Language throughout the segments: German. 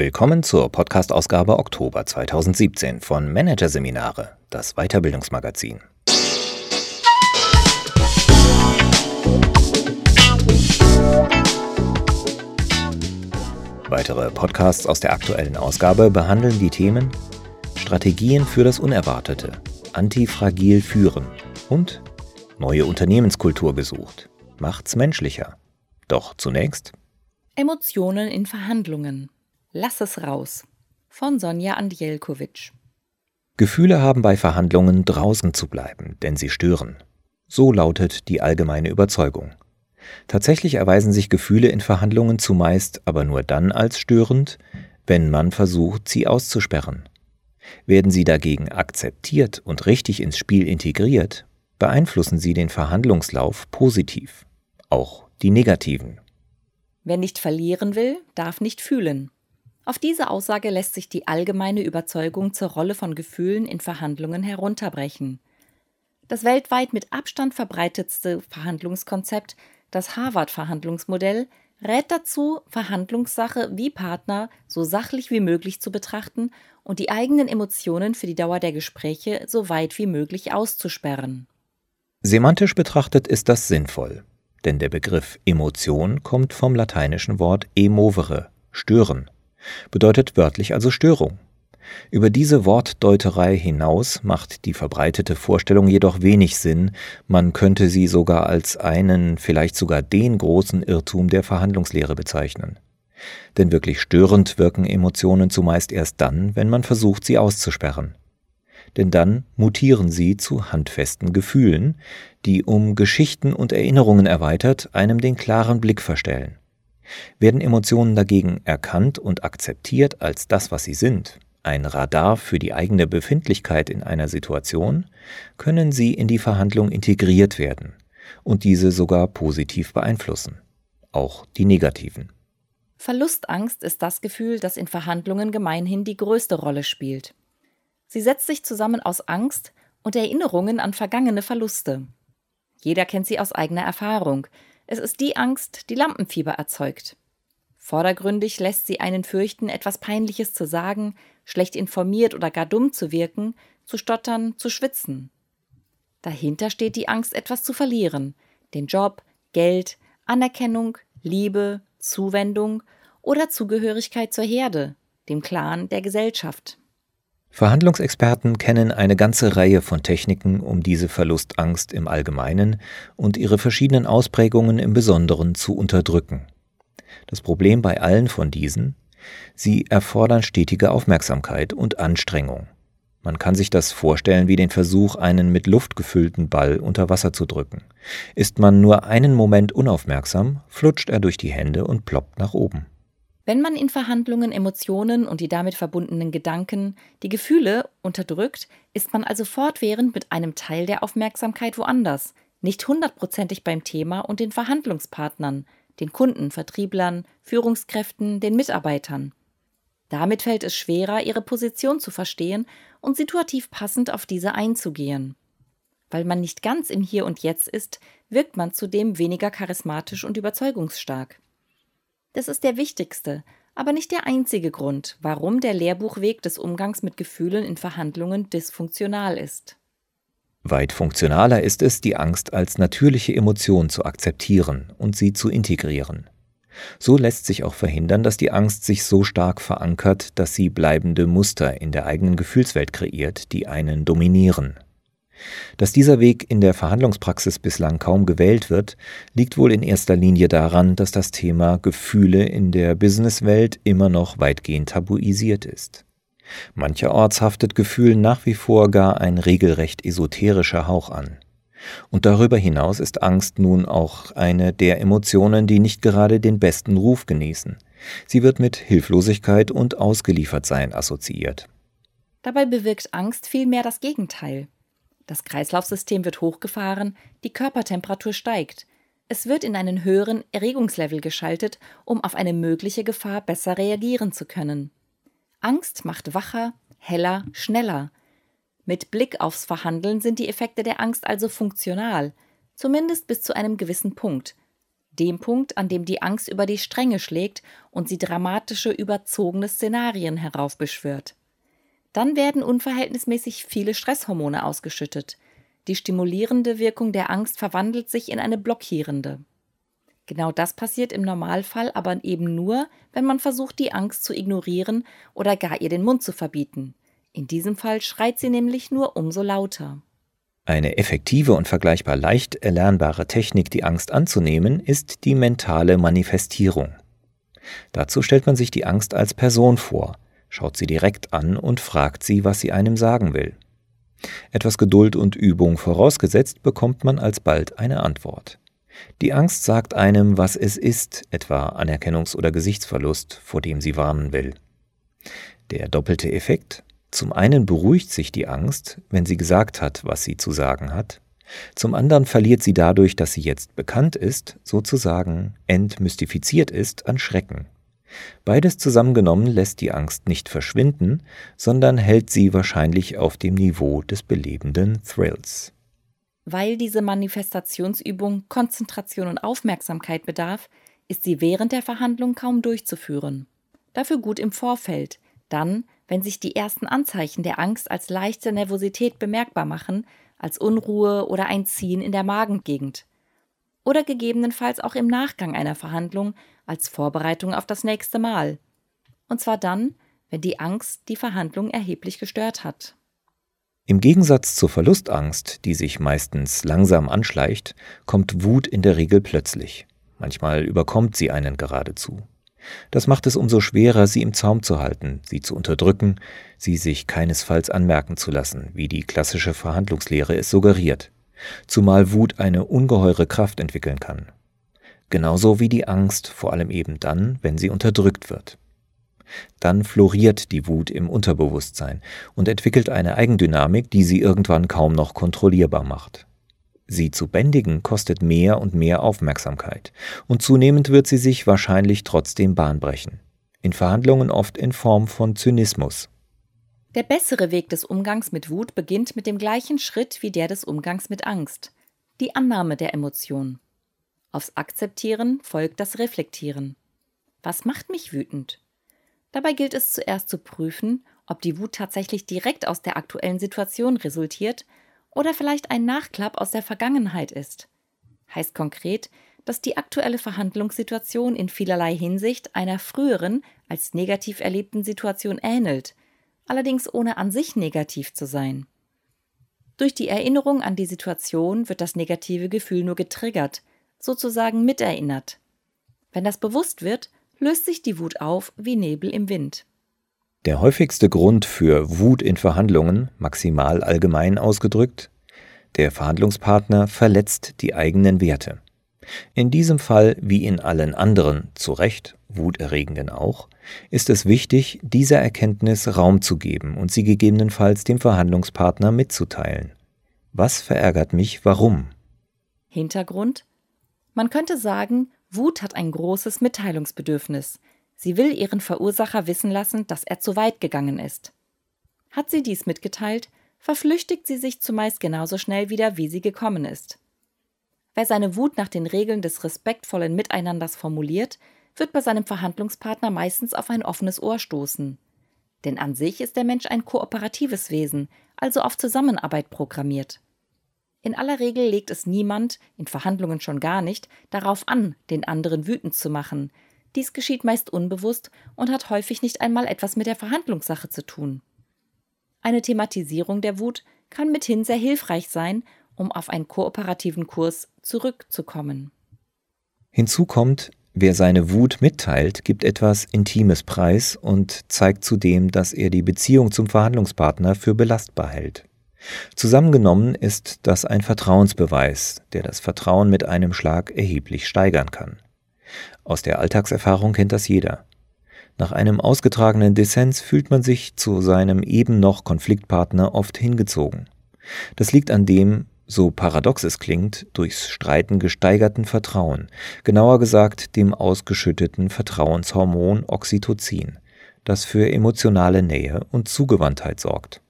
Willkommen zur Podcast-Ausgabe Oktober 2017 von Managerseminare, das Weiterbildungsmagazin. Weitere Podcasts aus der aktuellen Ausgabe behandeln die Themen Strategien für das Unerwartete, Antifragil führen und neue Unternehmenskultur gesucht. Macht's menschlicher. Doch zunächst Emotionen in Verhandlungen. Lass es raus. Von Sonja Andjelkovic. Gefühle haben bei Verhandlungen draußen zu bleiben, denn sie stören. So lautet die allgemeine Überzeugung. Tatsächlich erweisen sich Gefühle in Verhandlungen zumeist aber nur dann als störend, wenn man versucht, sie auszusperren. Werden sie dagegen akzeptiert und richtig ins Spiel integriert, beeinflussen sie den Verhandlungslauf positiv, auch die negativen. Wer nicht verlieren will, darf nicht fühlen. Auf diese Aussage lässt sich die allgemeine Überzeugung zur Rolle von Gefühlen in Verhandlungen herunterbrechen. Das weltweit mit Abstand verbreitetste Verhandlungskonzept, das Harvard-Verhandlungsmodell, rät dazu, Verhandlungssache wie Partner so sachlich wie möglich zu betrachten und die eigenen Emotionen für die Dauer der Gespräche so weit wie möglich auszusperren. Semantisch betrachtet ist das sinnvoll denn der Begriff Emotion kommt vom lateinischen Wort emovere, stören, bedeutet wörtlich also Störung. Über diese Wortdeuterei hinaus macht die verbreitete Vorstellung jedoch wenig Sinn, man könnte sie sogar als einen, vielleicht sogar den großen Irrtum der Verhandlungslehre bezeichnen. Denn wirklich störend wirken Emotionen zumeist erst dann, wenn man versucht, sie auszusperren denn dann mutieren sie zu handfesten Gefühlen, die um Geschichten und Erinnerungen erweitert einem den klaren Blick verstellen. Werden Emotionen dagegen erkannt und akzeptiert als das, was sie sind, ein Radar für die eigene Befindlichkeit in einer Situation, können sie in die Verhandlung integriert werden und diese sogar positiv beeinflussen, auch die negativen. Verlustangst ist das Gefühl, das in Verhandlungen gemeinhin die größte Rolle spielt. Sie setzt sich zusammen aus Angst und Erinnerungen an vergangene Verluste. Jeder kennt sie aus eigener Erfahrung. Es ist die Angst, die Lampenfieber erzeugt. Vordergründig lässt sie einen fürchten, etwas Peinliches zu sagen, schlecht informiert oder gar dumm zu wirken, zu stottern, zu schwitzen. Dahinter steht die Angst, etwas zu verlieren, den Job, Geld, Anerkennung, Liebe, Zuwendung oder Zugehörigkeit zur Herde, dem Clan der Gesellschaft. Verhandlungsexperten kennen eine ganze Reihe von Techniken, um diese Verlustangst im Allgemeinen und ihre verschiedenen Ausprägungen im Besonderen zu unterdrücken. Das Problem bei allen von diesen, sie erfordern stetige Aufmerksamkeit und Anstrengung. Man kann sich das vorstellen wie den Versuch, einen mit Luft gefüllten Ball unter Wasser zu drücken. Ist man nur einen Moment unaufmerksam, flutscht er durch die Hände und ploppt nach oben. Wenn man in Verhandlungen Emotionen und die damit verbundenen Gedanken, die Gefühle unterdrückt, ist man also fortwährend mit einem Teil der Aufmerksamkeit woanders, nicht hundertprozentig beim Thema und den Verhandlungspartnern, den Kunden, Vertrieblern, Führungskräften, den Mitarbeitern. Damit fällt es schwerer, ihre Position zu verstehen und situativ passend auf diese einzugehen. Weil man nicht ganz im Hier und Jetzt ist, wirkt man zudem weniger charismatisch und überzeugungsstark. Das ist der wichtigste, aber nicht der einzige Grund, warum der Lehrbuchweg des Umgangs mit Gefühlen in Verhandlungen dysfunktional ist. Weit funktionaler ist es, die Angst als natürliche Emotion zu akzeptieren und sie zu integrieren. So lässt sich auch verhindern, dass die Angst sich so stark verankert, dass sie bleibende Muster in der eigenen Gefühlswelt kreiert, die einen dominieren. Dass dieser Weg in der Verhandlungspraxis bislang kaum gewählt wird, liegt wohl in erster Linie daran, dass das Thema Gefühle in der Businesswelt immer noch weitgehend tabuisiert ist. Mancherorts haftet Gefühl nach wie vor gar ein regelrecht esoterischer Hauch an. Und darüber hinaus ist Angst nun auch eine der Emotionen, die nicht gerade den besten Ruf genießen. Sie wird mit Hilflosigkeit und Ausgeliefertsein assoziiert. Dabei bewirkt Angst vielmehr das Gegenteil. Das Kreislaufsystem wird hochgefahren, die Körpertemperatur steigt. Es wird in einen höheren Erregungslevel geschaltet, um auf eine mögliche Gefahr besser reagieren zu können. Angst macht wacher, heller, schneller. Mit Blick aufs Verhandeln sind die Effekte der Angst also funktional, zumindest bis zu einem gewissen Punkt. dem Punkt, an dem die Angst über die Stränge schlägt und sie dramatische, überzogene Szenarien heraufbeschwört. Dann werden unverhältnismäßig viele Stresshormone ausgeschüttet. Die stimulierende Wirkung der Angst verwandelt sich in eine blockierende. Genau das passiert im Normalfall aber eben nur, wenn man versucht, die Angst zu ignorieren oder gar ihr den Mund zu verbieten. In diesem Fall schreit sie nämlich nur umso lauter. Eine effektive und vergleichbar leicht erlernbare Technik, die Angst anzunehmen, ist die mentale Manifestierung. Dazu stellt man sich die Angst als Person vor, schaut sie direkt an und fragt sie, was sie einem sagen will. Etwas Geduld und Übung vorausgesetzt, bekommt man alsbald eine Antwort. Die Angst sagt einem, was es ist, etwa Anerkennungs- oder Gesichtsverlust, vor dem sie warnen will. Der doppelte Effekt zum einen beruhigt sich die Angst, wenn sie gesagt hat, was sie zu sagen hat, zum anderen verliert sie dadurch, dass sie jetzt bekannt ist, sozusagen entmystifiziert ist, an Schrecken. Beides zusammengenommen lässt die Angst nicht verschwinden, sondern hält sie wahrscheinlich auf dem Niveau des belebenden Thrills. Weil diese Manifestationsübung Konzentration und Aufmerksamkeit bedarf, ist sie während der Verhandlung kaum durchzuführen. Dafür gut im Vorfeld, dann, wenn sich die ersten Anzeichen der Angst als leichte Nervosität bemerkbar machen, als Unruhe oder ein Ziehen in der Magengegend. Oder gegebenenfalls auch im Nachgang einer Verhandlung als Vorbereitung auf das nächste Mal. Und zwar dann, wenn die Angst die Verhandlung erheblich gestört hat. Im Gegensatz zur Verlustangst, die sich meistens langsam anschleicht, kommt Wut in der Regel plötzlich. Manchmal überkommt sie einen geradezu. Das macht es umso schwerer, sie im Zaum zu halten, sie zu unterdrücken, sie sich keinesfalls anmerken zu lassen, wie die klassische Verhandlungslehre es suggeriert, zumal Wut eine ungeheure Kraft entwickeln kann. Genauso wie die Angst, vor allem eben dann, wenn sie unterdrückt wird. Dann floriert die Wut im Unterbewusstsein und entwickelt eine Eigendynamik, die sie irgendwann kaum noch kontrollierbar macht. Sie zu bändigen kostet mehr und mehr Aufmerksamkeit, und zunehmend wird sie sich wahrscheinlich trotzdem Bahn brechen. In Verhandlungen oft in Form von Zynismus. Der bessere Weg des Umgangs mit Wut beginnt mit dem gleichen Schritt wie der des Umgangs mit Angst. Die Annahme der Emotion. Aufs Akzeptieren folgt das Reflektieren. Was macht mich wütend? Dabei gilt es zuerst zu prüfen, ob die Wut tatsächlich direkt aus der aktuellen Situation resultiert oder vielleicht ein Nachklapp aus der Vergangenheit ist. Heißt konkret, dass die aktuelle Verhandlungssituation in vielerlei Hinsicht einer früheren als negativ erlebten Situation ähnelt, allerdings ohne an sich negativ zu sein. Durch die Erinnerung an die Situation wird das negative Gefühl nur getriggert, sozusagen miterinnert. Wenn das bewusst wird, löst sich die Wut auf wie Nebel im Wind. Der häufigste Grund für Wut in Verhandlungen, maximal allgemein ausgedrückt, der Verhandlungspartner verletzt die eigenen Werte. In diesem Fall wie in allen anderen, zu Recht, wuterregenden auch, ist es wichtig, dieser Erkenntnis Raum zu geben und sie gegebenenfalls dem Verhandlungspartner mitzuteilen. Was verärgert mich, warum? Hintergrund? Man könnte sagen, Wut hat ein großes Mitteilungsbedürfnis. Sie will ihren Verursacher wissen lassen, dass er zu weit gegangen ist. Hat sie dies mitgeteilt, verflüchtigt sie sich zumeist genauso schnell wieder, wie sie gekommen ist. Wer seine Wut nach den Regeln des respektvollen Miteinanders formuliert, wird bei seinem Verhandlungspartner meistens auf ein offenes Ohr stoßen. Denn an sich ist der Mensch ein kooperatives Wesen, also auf Zusammenarbeit programmiert. In aller Regel legt es niemand, in Verhandlungen schon gar nicht, darauf an, den anderen wütend zu machen, dies geschieht meist unbewusst und hat häufig nicht einmal etwas mit der Verhandlungssache zu tun. Eine Thematisierung der Wut kann mithin sehr hilfreich sein, um auf einen kooperativen Kurs zurückzukommen. Hinzu kommt, wer seine Wut mitteilt, gibt etwas Intimes preis und zeigt zudem, dass er die Beziehung zum Verhandlungspartner für belastbar hält. Zusammengenommen ist das ein Vertrauensbeweis, der das Vertrauen mit einem Schlag erheblich steigern kann. Aus der Alltagserfahrung kennt das jeder. Nach einem ausgetragenen Dissens fühlt man sich zu seinem eben noch Konfliktpartner oft hingezogen. Das liegt an dem, so paradox es klingt, durchs Streiten gesteigerten Vertrauen, genauer gesagt dem ausgeschütteten Vertrauenshormon Oxytocin, das für emotionale Nähe und Zugewandtheit sorgt.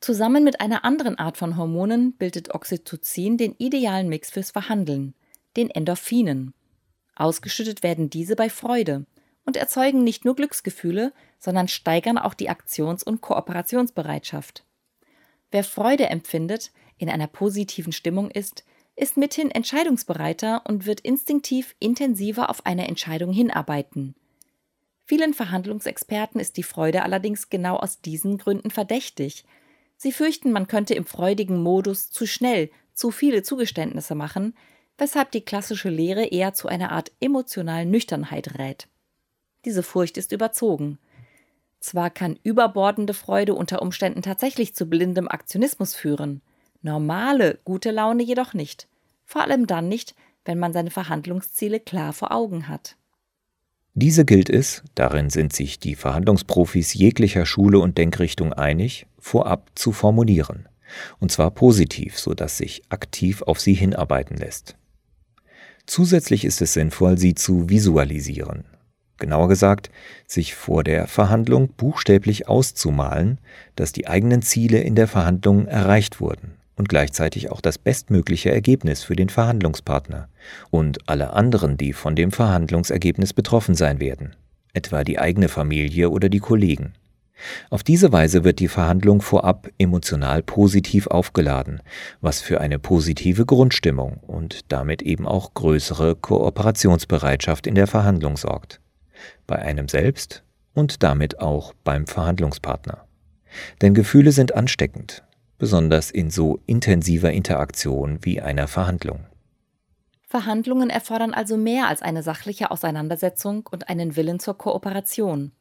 Zusammen mit einer anderen Art von Hormonen bildet Oxytocin den idealen Mix fürs Verhandeln, den Endorphinen. Ausgeschüttet werden diese bei Freude und erzeugen nicht nur Glücksgefühle, sondern steigern auch die Aktions- und Kooperationsbereitschaft. Wer Freude empfindet, in einer positiven Stimmung ist, ist mithin entscheidungsbereiter und wird instinktiv intensiver auf eine Entscheidung hinarbeiten. Vielen Verhandlungsexperten ist die Freude allerdings genau aus diesen Gründen verdächtig. Sie fürchten, man könnte im freudigen Modus zu schnell zu viele Zugeständnisse machen, weshalb die klassische Lehre eher zu einer Art emotionalen Nüchternheit rät. Diese Furcht ist überzogen. Zwar kann überbordende Freude unter Umständen tatsächlich zu blindem Aktionismus führen, normale gute Laune jedoch nicht, vor allem dann nicht, wenn man seine Verhandlungsziele klar vor Augen hat. Diese gilt es, darin sind sich die Verhandlungsprofis jeglicher Schule und Denkrichtung einig, vorab zu formulieren, und zwar positiv, sodass sich aktiv auf sie hinarbeiten lässt. Zusätzlich ist es sinnvoll, sie zu visualisieren, genauer gesagt, sich vor der Verhandlung buchstäblich auszumalen, dass die eigenen Ziele in der Verhandlung erreicht wurden und gleichzeitig auch das bestmögliche Ergebnis für den Verhandlungspartner und alle anderen, die von dem Verhandlungsergebnis betroffen sein werden, etwa die eigene Familie oder die Kollegen. Auf diese Weise wird die Verhandlung vorab emotional positiv aufgeladen, was für eine positive Grundstimmung und damit eben auch größere Kooperationsbereitschaft in der Verhandlung sorgt bei einem selbst und damit auch beim Verhandlungspartner. Denn Gefühle sind ansteckend, besonders in so intensiver Interaktion wie einer Verhandlung. Verhandlungen erfordern also mehr als eine sachliche Auseinandersetzung und einen Willen zur Kooperation.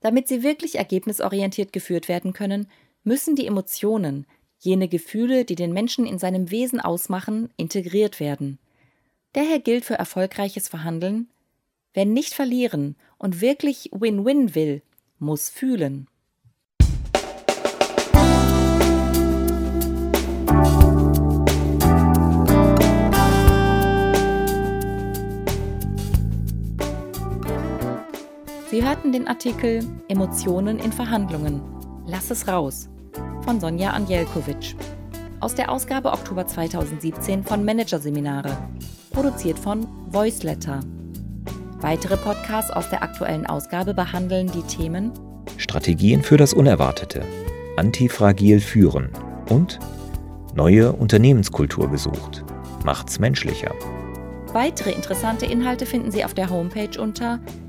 Damit sie wirklich ergebnisorientiert geführt werden können, müssen die Emotionen, jene Gefühle, die den Menschen in seinem Wesen ausmachen, integriert werden. Daher gilt für erfolgreiches Verhandeln, Wer nicht verlieren und wirklich Win-Win will, muss fühlen. Sie hörten den Artikel Emotionen in Verhandlungen. Lass es raus von Sonja Anjelkovic aus der Ausgabe Oktober 2017 von Managerseminare, produziert von Voiceletter. Weitere Podcasts aus der aktuellen Ausgabe behandeln die Themen Strategien für das Unerwartete, Antifragil führen und Neue Unternehmenskultur gesucht. Macht's menschlicher. Weitere interessante Inhalte finden Sie auf der Homepage unter